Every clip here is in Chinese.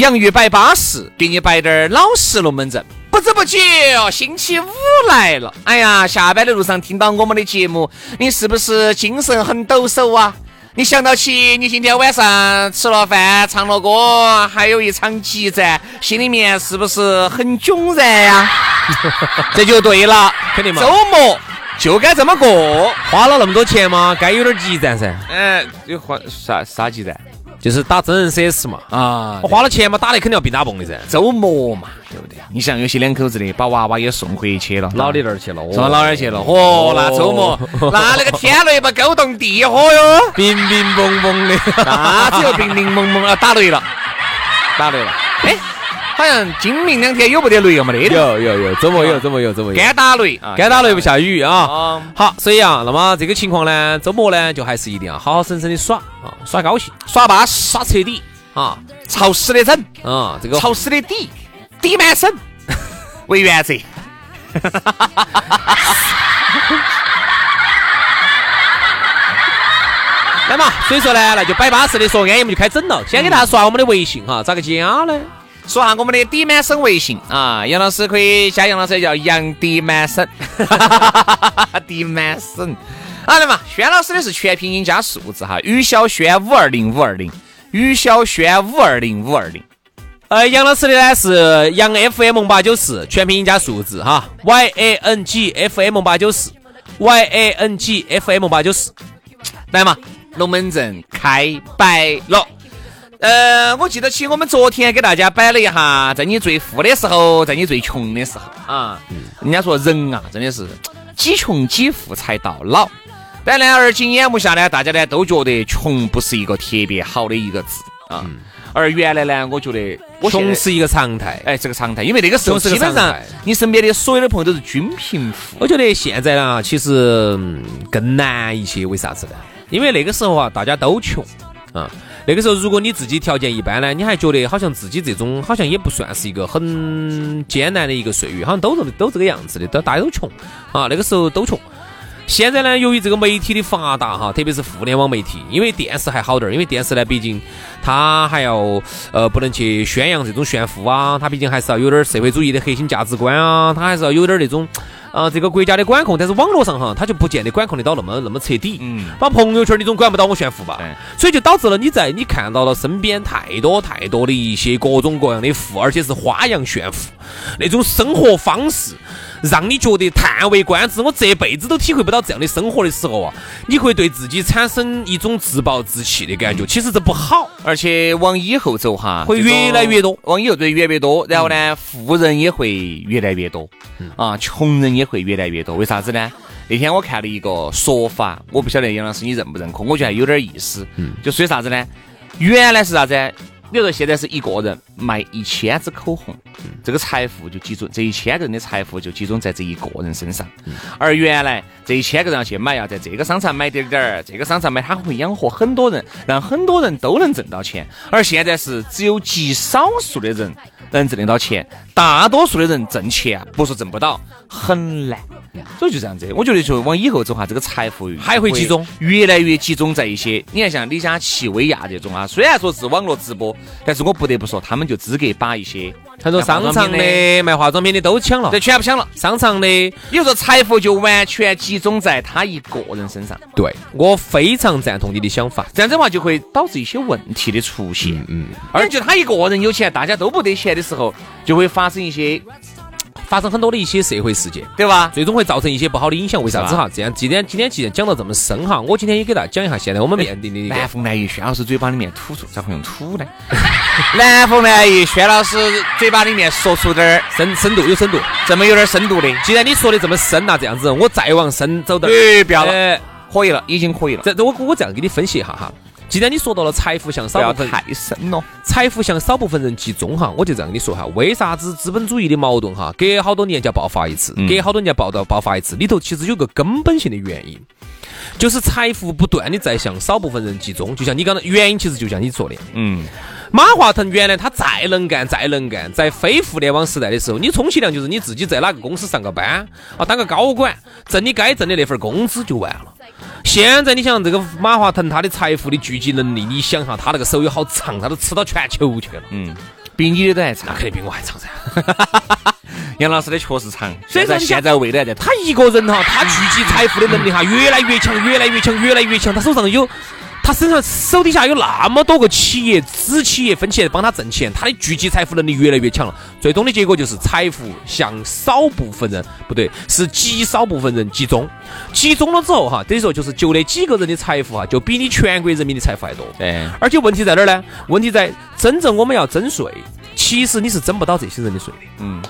洋芋摆巴适，给你摆点儿老实龙门阵。不知不觉，星期五来了。哎呀，下班的路上听到我们的节目，你是不是精神很抖擞啊？你想到起你今天晚上吃了饭、唱了歌，还有一场激战，心里面是不是很囧然呀？这就对了，肯定嘛。周末就该这么过，花了那么多钱嘛，该有点激战噻。嗯，你花啥啥激战？就是打真人 CS 嘛，啊我，花了钱嘛，打的肯定要比打蹦的噻。周末嘛，对不对？你像有些两口子的，把娃娃也送回去了，老的那儿去了，送到老二去了。嚯，那周末，那那个天雷把勾动地火哟，冰冰蒙蒙的。那只有冰冰蒙蒙啊，打雷了，打雷了。哎，好像今明两天有不得雷又没得的，有有有，周末有，周末有，周末有。干打雷啊，该打雷不下雨啊。啊。好，所以啊，那么这个情况呢，周末呢，就还是一定要好好生生的耍啊，耍高兴，耍巴适，耍彻底啊潮湿的整，啊，这个潮湿的底，底满身 为原则。来嘛，所以说呢，那就摆巴适的说安逸，我们就开整了。先给大家刷我们的微信哈，咋个加呢？说下我们的底满生微信啊，杨老师可以加杨老师叫杨底满生，底满生。好的嘛，轩老师的是全拼音加数字哈，于小轩五二零五二零，于小轩五二零五二零。呃，杨老师的呢是杨 FM 八九四，全拼音加数字哈，Y A N G F M 八九四，Y A N G F M 八九四。来嘛，龙门阵开摆了。呃，我记得起我们昨天给大家摆了一下，在你最富的时候，在你最穷的时候啊。人家说人啊，真的是几穷几富才到老。但呢，而今眼目下呢，大家呢都觉得穷不是一个特别好的一个字啊。而原来呢，我觉得我穷是一个常态。哎，是个常态，因为那个时候是基本上你身边的所有的朋友都是均贫富。我觉得现在呢，其实嗯更难一些。为啥子呢？因为那个时候啊，大家都穷啊。那个时候，如果你自己条件一般呢，你还觉得好像自己这种好像也不算是一个很艰难的一个岁月，好像都这都这个样子的，都大家都穷啊。那个时候都穷。现在呢，由于这个媒体的发达哈，特别是互联网媒体，因为电视还好点儿，因为电视呢，毕竟它还要呃不能去宣扬这种炫富啊，它毕竟还是要有点社会主义的核心价值观啊，它还是要有点儿那种啊、这个国家的管控。但是网络上哈，它就不见得管控得到那么那么彻底。嗯把朋友圈你总管不到我炫富吧对，所以就导致了你在你看到了身边太多太多的一些各种各样的富，而且是花样炫富那种生活方式，让你觉得叹为观止。我这辈子都体会不到这样的生活的时候啊，你会对自己产生一种自暴自弃的感觉。其实这不好，而且往以后走哈，会越来越多往以后对越来越多，然后呢，富人也会越来越多，啊，穷人也会越来越多。为啥子呢？那天我看了一个说法，我不晓得杨老师你认不认可，我觉得还有点意思。嗯，就说啥子呢？原来是啥子？比如说现在是一个人卖一千支口红，这个财富就集中，这一千个人的财富就集中在这一个人身上。而原来这一千个人要去买，要在这个商场买点点儿，这个商场买，他会养活很多人，让很多人都能挣到钱。而现在是只有极少数的人能挣得到钱，大多数的人挣钱啊，不是挣不到，很难。所以就这样子，我觉得就往以后走哈，这个财富还会集中，越来越集中在一些，你看像李佳琦、薇娅这种啊，虽然说是网络直播，但是我不得不说，他们就资格把一些很多商场的卖化妆品的都抢了，这，全部抢了。商场的，也就说财富就完全集中在他一个人身上。对我非常赞同你的想法，这样子的话就会导致一些问题的出现。嗯，而且他一个人有钱，大家都不得钱的时候，就会发生一些。发生很多的一些社会事件，对吧？最终会造成一些不好的影响。为啥子哈？这样，今天今天既然讲到这么深哈，我今天也给大家讲一下，现在我们面临的南风南雨，轩老师嘴巴里面吐出，咋会用吐呢？南风南雨，轩老师嘴巴里面说出点儿深深度，有深度，这么有点深度的。既然你说的这么深呐，这样子，我再往深走点。哎，不要了，可以了，已经可以了。这我我这样给你分析一下哈。既然你说到了财富向少部分太深了，财富向少部分人集中哈，我就这样跟你说哈，为啥子资本主义的矛盾哈，隔好多年就要爆发一次，隔好多年爆到爆发一次，里头其实有个根本性的原因，就是财富不断的在向少部分人集中，就像你刚才原因其实就像你说的，嗯。马化腾原来他再能干再能干，在非互联网时代的时候，你充其量就是你自己在哪个公司上个班啊，当个高管，挣你该挣的那份工资就完了。现在你想这个马化腾他的财富的聚集能力，你想哈，他那个手有好长，他都吃到全球去了。嗯，比你的都还长，那肯定比我还长噻。杨老师的确实长，所以说现在未来在他一个人哈，他聚集财富的能力哈越来越强，越来越强，越来越强，他手上有。他身上手底下有那么多个企业子企业分起来帮他挣钱，他的聚集财富能力越来越强了。最终的结果就是财富向少部分人，不对，是极少部分人集中。集中了之后哈，等于说就是就那几个人的财富哈，就比你全国人民的财富还多。对。而且问题在哪儿呢？问题在真正我们要征税，其实你是征不到这些人的税的。嗯。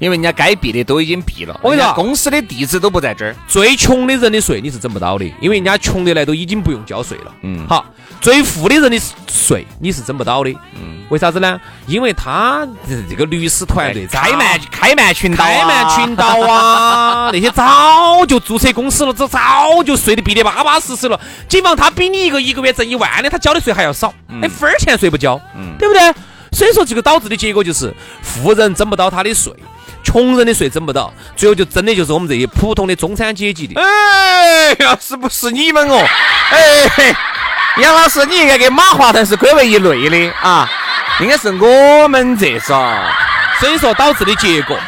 因为人家该避的都已经避了，我跟你说，公司的地址都不在这儿。最穷的人的税你是征不到的，因为人家穷的来都已经不用交税了。嗯，好，最富的人的税你是征不到的。嗯，为啥子呢？因为他这个律师团队开曼开曼群岛，开曼群岛啊，那些早就注册公司了，这早就税的避得巴巴适适了。警方他比你一个一个月挣一万的，他交的税还要少，那分儿钱税不交，对不对？所以说这个导致的结果就是富人征不到他的税。穷人的税征不到，最后就真的就是我们这些普通的中产阶级的。哎呀，是不是你们哦？哎，杨老师，你应该跟马化腾是归为一类的啊，应该是我们这种。所以说导致的结果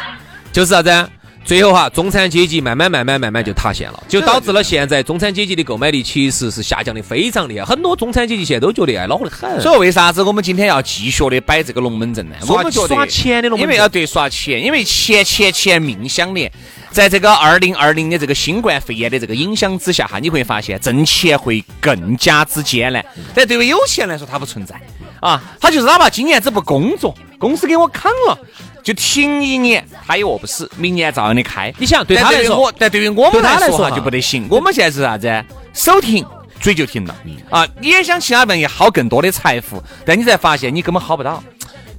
就是啥子？最后哈，中产阶级慢慢慢慢慢慢就塌陷了，就导致了现在中产阶级的购买力其实是下降的非常厉害。很多中产阶级现在都觉得哎恼火得很。所以为啥子我们今天要继续的摆这个龙门阵呢？我们耍钱的龙门阵，因为要对耍钱，因为钱钱钱命相连。在这个二零二零的这个新冠肺炎的这个影响之下哈，你会发现挣钱会更加之艰难。但对于有钱来说，它不存在啊，他就是哪怕今年子不工作，公司给我扛了。就停一年，他也饿不死，明年照样的开。你想对他来说，但对于我们来说哈就不得行。我们现在是啥子？手停，嘴就停了。啊，你也想其他人也薅更多的财富，但你才发现你根本薅不到。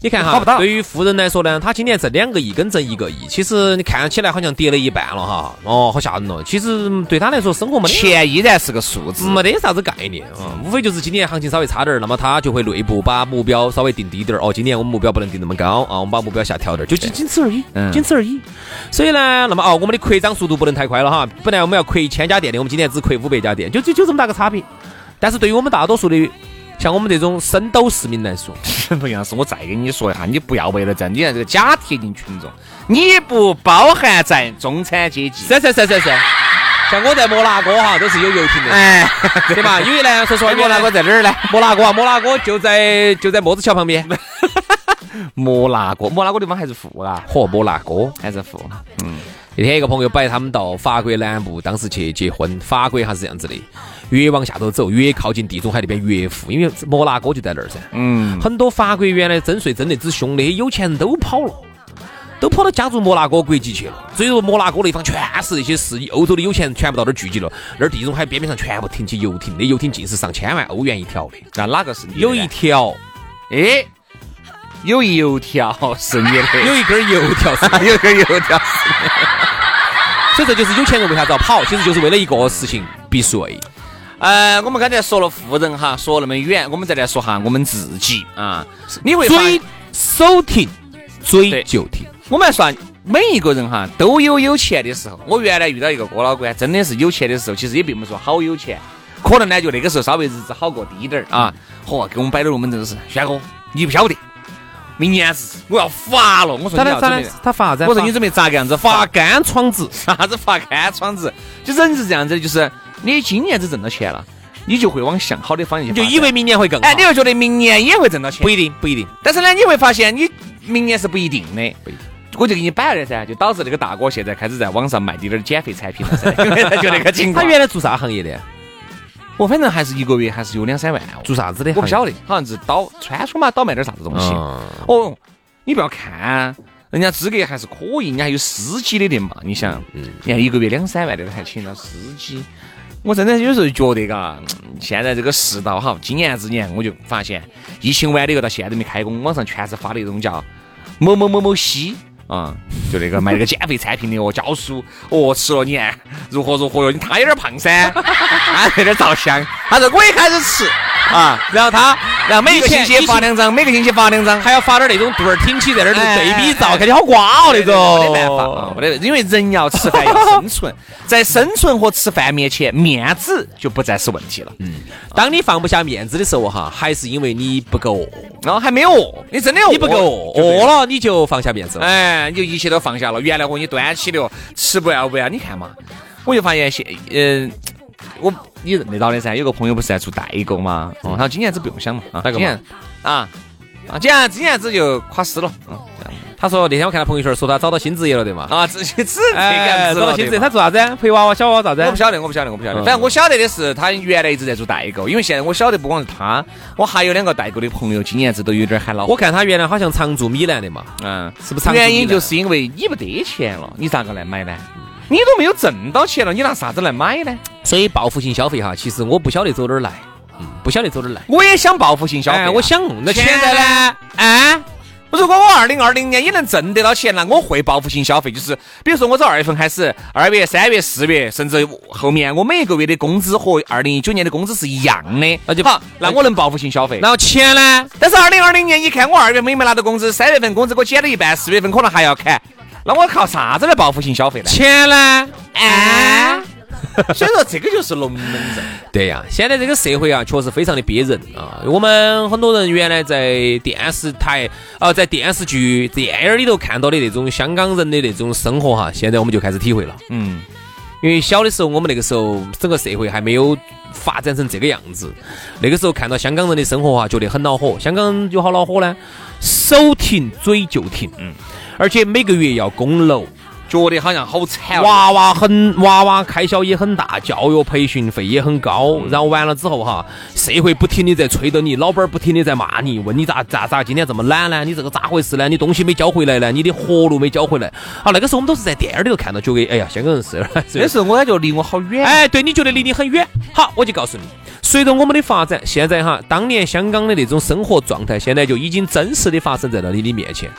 你看哈，对于富人来说呢，他今年挣两个亿跟挣一个亿，其实你看起来好像跌了一半了哈，哦，好吓人哦。其实对他来说，生活没钱依然是个数字，没得啥子概念啊。无非就是今年行情稍微差点儿，那么他就会内部把目标稍微定低点儿。哦，今年我们目标不能定那么高啊，我们把目标下调点儿，就仅仅此而已，仅此而已。所以呢，那么哦，我们的扩张速度不能太快了哈。本来我们要扩一千家店的，我们今年只扩五百家店，就就就这么大个差别。但是对于我们大多数的。像我们这种深斗市民来说，不杨老师，我再跟你说一下，你不要为了这，你看这个假贴近群众，你不包含在中产阶级。是是是是是，像我在摩纳哥哈，都是有游艇的，哎，对吧？因为呢，说实话，摩纳哥在哪儿呢？摩纳哥啊，摩纳哥就在就在墨子桥旁边。摩纳哥，摩纳哥地方还是富啊？嚯，摩纳哥还是富。嗯，那天一个朋友摆他们到法国南部，当时去结婚，法国还是这样子的。越往下头走，越靠近地中海那边越富，因为摩纳哥就在那儿噻。嗯，很多法国原来征税征得之凶，那些有钱人都跑了，都跑到加入摩纳哥国籍去了。所以说，摩纳哥那方全是那些是欧洲的有钱人，全部到那儿聚集了。那儿地中海边边上全部停起游艇，那游艇尽是上千万欧元一条的。那哪个是？有一条，哎，有一油条是你的，有一根油条是，有 一根油条是。所以这就是有钱人为啥子要跑，其实就是为了一个事情避税。呃，我们刚才说了富人哈，说那么远，我们再来说哈我们自己啊。你会追手停，嘴就停。我们来算每一个人哈都有有钱的时候。我原来遇到一个郭老官，真的是有钱的时候，其实也并不说好有钱，可能呢就那个时候稍微日子好过低点儿啊。嚯，给我们摆的龙门阵是，轩哥，你不晓得，明年是我要发了。我说他要准备，？他发啥子？我说你准备咋个样子发干窗子。啥子发干窗子？就人是这样子的，就是你今年子挣到钱了，你就会往向好的方向就以为明年会更好？哎，你会觉得明年也会挣到钱不，一定，不一定。但是呢，你会发现你明年是不一定的。不我就给你摆了噻，就导致那个大哥现在开始在网上卖滴点儿减肥产品了噻，就那个情况。他原来做啥行业的？我反正还是一个月还是有两三万哦，做啥子的？我不晓得，好像是倒穿梭嘛，倒卖点啥子东西。嗯哦，你不要看，人家资格还是可以，人家还有司机的的嘛。你想，嗯你看一个月两三万的还请了司机，我真的有时候觉得嘎，嗯现在这个世道哈，今年之年我就发现，疫情完了以后到现在都没开工，网上全是发那种叫某某某某西。啊、就那个卖那个减肥产品的哦，教书哦，吃了你看如何如何哟，你他有点胖噻，他 有点照相，他说我也开始吃啊，然后他，然后每个星期发两张，每个星期发两张，还要发点那种肚儿挺起在那儿对比照，看起好瓜哦那种。没得办法啊，没得，因为人要吃饭要生存，在生存和吃饭面前，面子就不再是问题了。嗯，当你放不下面子的时候哈，还是因为你不够饿，然后还没有饿，你真的饿你不够饿，饿了你就放下面子了。哎，你就一切都放下了。原来我给你端起的哦，吃不要不要，你看嘛，我就发现现，嗯、我你认得到的噻，有个朋友不是在做代购嘛，哦，他说今年子不用想嘛，啊，今年啊啊，今年今年子就垮死了，嗯，这样他说那天我看他朋友圈说他找到新职业了，对嘛？啊，自己自这个样子，找到新职业，他做啥子？陪娃娃、小娃娃啥子？我不晓得，我不晓得，我不晓得。嗯反正我晓得的是，他原来一直在做代购，因为现在我晓得不光是他，我还有两个代购的朋友，今年子都有点喊老。我看他原来好像常驻米兰的嘛，嗯，是不是？原因就是因为你不得钱了，你咋个来买呢？你都没有挣到钱了，你拿啥子来买呢？所以报复性消费哈，其实我不晓得走哪儿来，嗯，不晓得走哪儿来。我也想报复性消费啊、哎，我想那现现在呢？哎，如果我二零二零年也能挣得到钱，那我会报复性消费，就是比如说我从二月份开始，二月、三月、四月，甚至后面我每一个月的工资和二零一九年的工资是一样的，那就好，那我能报复性消费。然后钱呢？但是二零二零年，一看我二月份没拿到工资，三月份工资给我减了一半，四月份可能还要砍，那我靠啥子来报复性消费呢？钱呢？啊！所以说这个就是龙门阵。对呀，现在这个社会啊，确实非常的憋人啊。我们很多人原来在电视台啊、在电视剧、电影里头看到的那种香港人的那种生活哈，现在我们就开始体会了。嗯，因为小的时候，我们那个时候整个社会还没有发展成这个样子。那个时候看到香港人的生活啊，觉得很恼火。香港人有好恼火呢，手停嘴就停，嗯，而且每个月要供楼。觉得好像好惨哦。娃娃很娃娃开销也很大，教育培训费也很高，然后完了之后哈，社会不停的在催着你，老板儿不停的在骂你，问你咋咋咋今天这么懒呢？你这个咋回事呢？你东西没交回来呢？你的活路没交回来？啊，那个时候我们都是在电影里头看到，觉得哎呀，香港人是那时候我感觉离我好远。哎，对，你觉得离你很远。好，我就告诉你，随着我们的发展，现在哈，当年香港的那种生活状态，现在就已经真实的发生在了你的面前。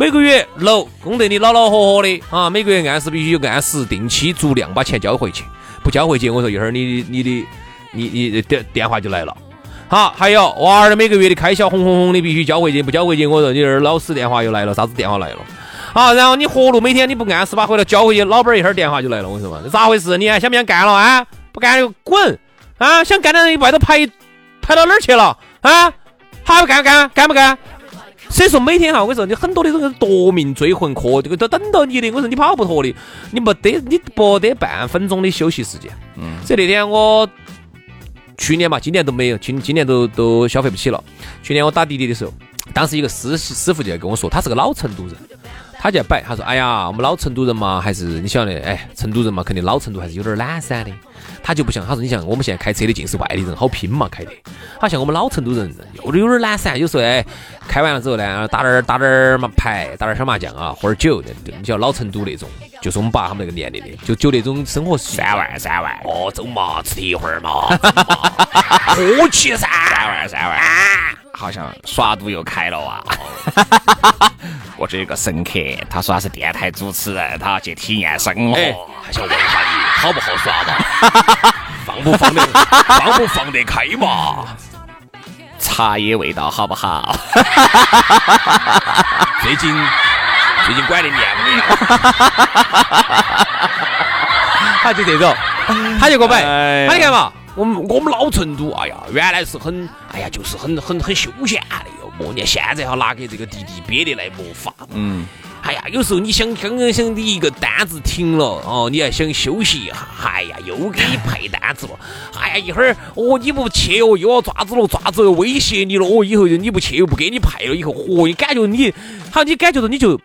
每个月楼供得你老老活活的啊，每个月按时必须按时定期足量把钱交回去，不交回去，我说一会儿你你的你你电电话就来了。好，还有娃儿的每个月的开销红红红的必须交回去，不交回去，我说你这儿老师电话又来了，啥子电话来了？好，然后你活路每天你不按时把回来交回去，老板一会儿电话就来了，我说嘛，咋回事？你还想不想干了啊？不干就滚啊！想干的人外头排排到哪儿去了啊？还不干干干不干？所以说每天哈，我跟你说，你很多的这个夺命追魂课，这个都等到你的。我说你跑不脱的，你没得你不得半分钟的休息时间。嗯，所以那天我去年嘛，今年都没有，今今年都都消费不起了。去年我打滴滴的时候，当时一个师师傅就跟我说，他是个老成都人，他就要摆，他说：“哎呀，我们老成都人嘛，还是你晓得，哎，成都人嘛，肯定老成都还是有点懒散的。”他就不像，他说：“你像我们现在开车的尽是外地人，好拼嘛开的。好像我们老成都人有点有点懒散，有时候哎，开完了之后呢，打点打点嘛牌，打点小麻将啊，喝点酒，你晓得老成都那种，就是我们爸他们那个年龄的，就就那种生活三万三万，哦，走嘛，吃一会儿嘛，喝起噻，三万三万，好像耍赌又开了啊！我这有个神客，他说他是电台主持人，他要去体验生活。哎，还想问一下你好不好耍嘛？放不放得放不放得开嘛？茶叶味道好不好？最近最近管的严不严？他就这种，他就给我摆，他你看嘛，我们我们老成都，哎呀，原来是很，哎呀，就是很很很休闲的哟，哦，你看现在哈拿给这个弟弟憋的来没法，嗯。哎呀，有时候你想刚刚想你一个单子停了哦，你还想休息一下，哎呀，又给你派单子了。哎呀，一会儿哦你不去哦，又要爪子了，爪子又威胁你了哦，以后你不去又不给你派了，以后嚯，你感觉你好，你感觉到你就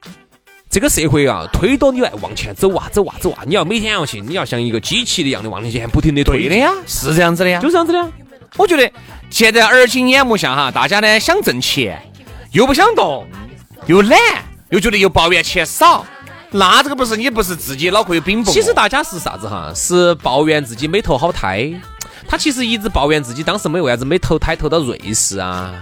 这个社会啊，推到你来往前走啊走啊走啊，你要每天要去，你要像一个机器一样的往前不停的推的呀，是这样子的呀，就这样子的。我觉得现在耳今眼目下哈，大家呢想挣钱又不想动，又懒。又觉得又抱怨钱少，那这个不是你不是自己脑壳有冰不？其实大家是啥子哈？是抱怨自己没投好胎。他其实一直抱怨自己当时没为啥子没投胎投到瑞士啊，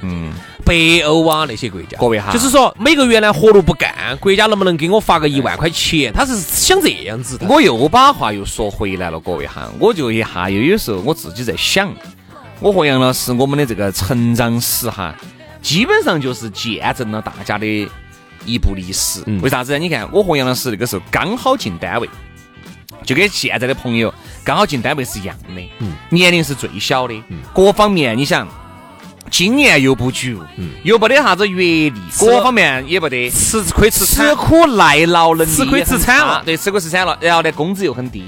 嗯，北欧啊那些国家。各位哈，就是说每个月呢活路不干，国家能不能给我发个一万块钱？他是想这样子的。我又把话又说回来了，各位哈，我就一下又有时候我自己在想，我和杨老师我们的这个成长史哈，基本上就是见证了大家的。一部历史，为啥子呢？你看，我和杨老师那个时候刚好进单位，就跟现在的朋友刚好进单位是一样的，年龄是最小的，各方面你想，经验又不足，又没得啥子阅历，各方面也不得，吃亏吃吃苦耐劳能力吃亏吃惨了，对，吃亏吃惨了，然后呢，工资又很低，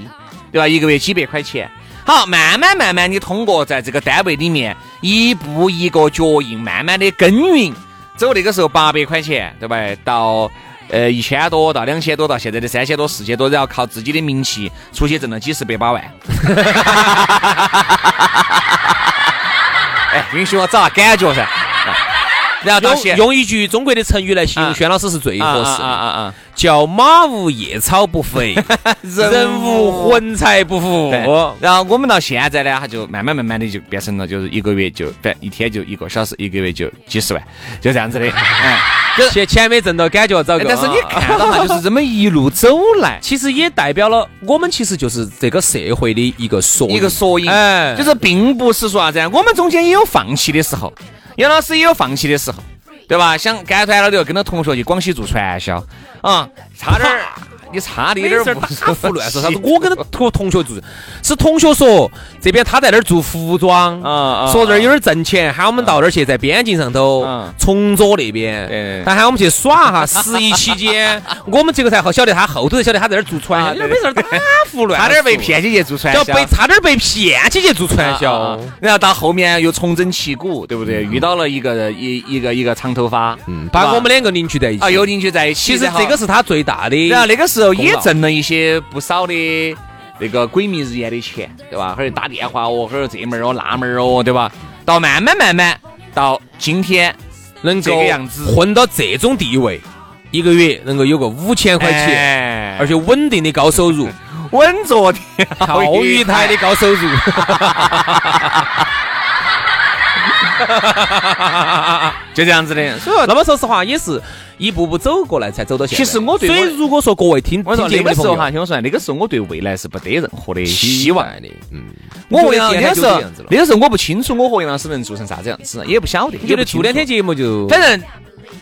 对吧？一个月几百块钱，好，慢慢慢慢，你通过在这个单位里面一步一个脚印，慢慢的耕耘。走那个时候八百块钱，对吧？到呃一千多，到两千多，到现在的三千多、四千多，然后靠自己的名气出去挣了几十百把万。哎，允许我找下感觉噻。然后用用一句中国的成语来形容轩老师是最合适。啊啊啊！叫马无夜草不肥，人无魂财不富。然后我们到现在呢，他就慢慢慢慢的就变成了，就是一个月就反一天就一个小时，一个月就几十万，就这样子的。钱钱没挣到，感觉找个。但是你看到哈，就是这么一路走来，其实也代表了我们其实就是这个社会的一个缩一个缩影。哎，就是并不是说啥子，我们中间也有放弃的时候。杨老师也有放弃的时候，对吧？想干团了就要跟着同学去广西做传销啊，差点儿。你差的有点打胡乱说啥子？我跟他同同学做，是同学说这边他在那儿做服装，啊说这儿有点挣钱，喊我们到那儿去，在边境上头，崇左那边，他喊我们去耍哈。十一期间，我们这个才好晓得，他后头才晓得他在那儿做传销，没事打胡乱，差点被骗起去做传销，被差点被骗起去做传销，然后到后面又重整旗鼓，对不对？遇到了一个一一个一个长头发，嗯，把我们两个凝聚在一起，啊，又凝聚在一起。其实这个是他最大的，然后那个时候。也挣了一些不少的那个鬼迷日眼的钱，对吧？还儿打电话哦，还儿这门儿哦，那门儿哦，对吧？到慢慢慢慢到今天能够混到这种地位，一个月能够有个五千块钱，而且稳定的高收入，稳坐钓鱼台的高收入。就这样子的，所以那么说实话，也是一步步走过来才走到现在。其实我对，所以如果说各位听，我说那个时候哈，听我说，那个时候我对未来是不得任何的希望的。嗯，我和杨那个时候，那个时候我不清楚我和杨老师能做成啥子样子，也不晓得。觉得做两天节目就，反正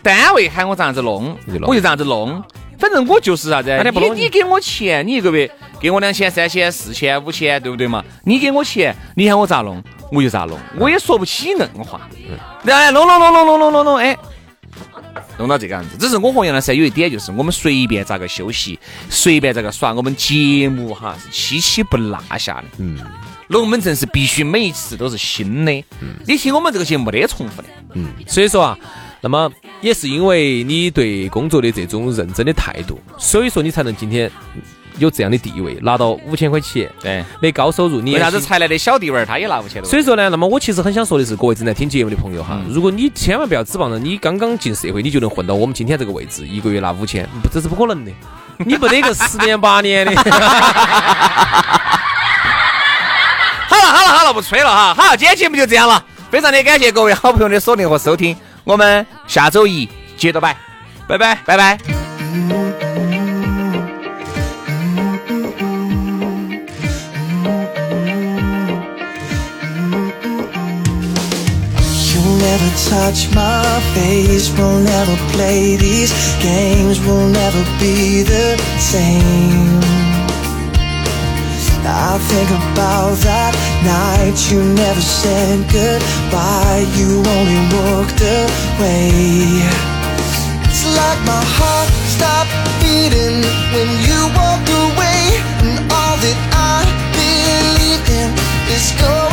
单位喊我咋样子弄，我就咋样子弄。反正我就是啥子，你你给我钱，你一个月给我两千、三千、四千、五千，对不对嘛？你给我钱，你喊我咋弄？我就咋弄，我也说不起硬话。然后弄弄弄弄弄弄弄弄，哎，弄到这个样子。只是我和杨老师有一点，就是我们随便咋个休息，随便咋个耍，我们节目哈是期期不落下的。嗯，龙门阵是必须每一次都是新的。嗯，你听我们这个节目没得重复的。嗯，所以说啊，那么也是因为你对工作的这种认真的态度，所以说你才能今天。有这样的地位，拿到五千块钱，对，那高收入，你为啥子才来的小弟娃儿他也拿五千多？所以说呢，那么我其实很想说的是，各位正在听节目的朋友哈，如果你千万不要指望着你刚刚进社会，你就能混到我们今天这个位置，一个月拿五千，这是不可能的，你不得个十年八年的。好了好了好了，不吹了哈，好，今天节目就这样了，非常的感谢各位好朋友的锁定和收听，我们下周一接着拜，拜拜。拜拜。Touch my face We'll never play these games We'll never be the same I think about that night you never said goodbye. You only walked away. It's like my heart stopped beating when you walked away, and all that I believe in is going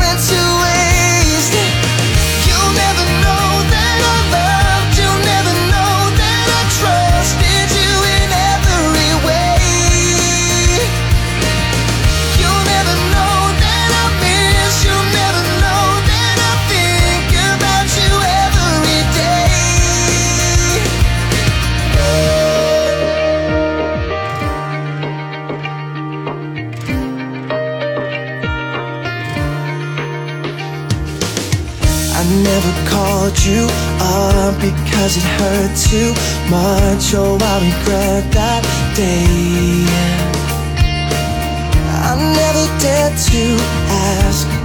because it hurt too much. Oh, I regret that day. I never dared to ask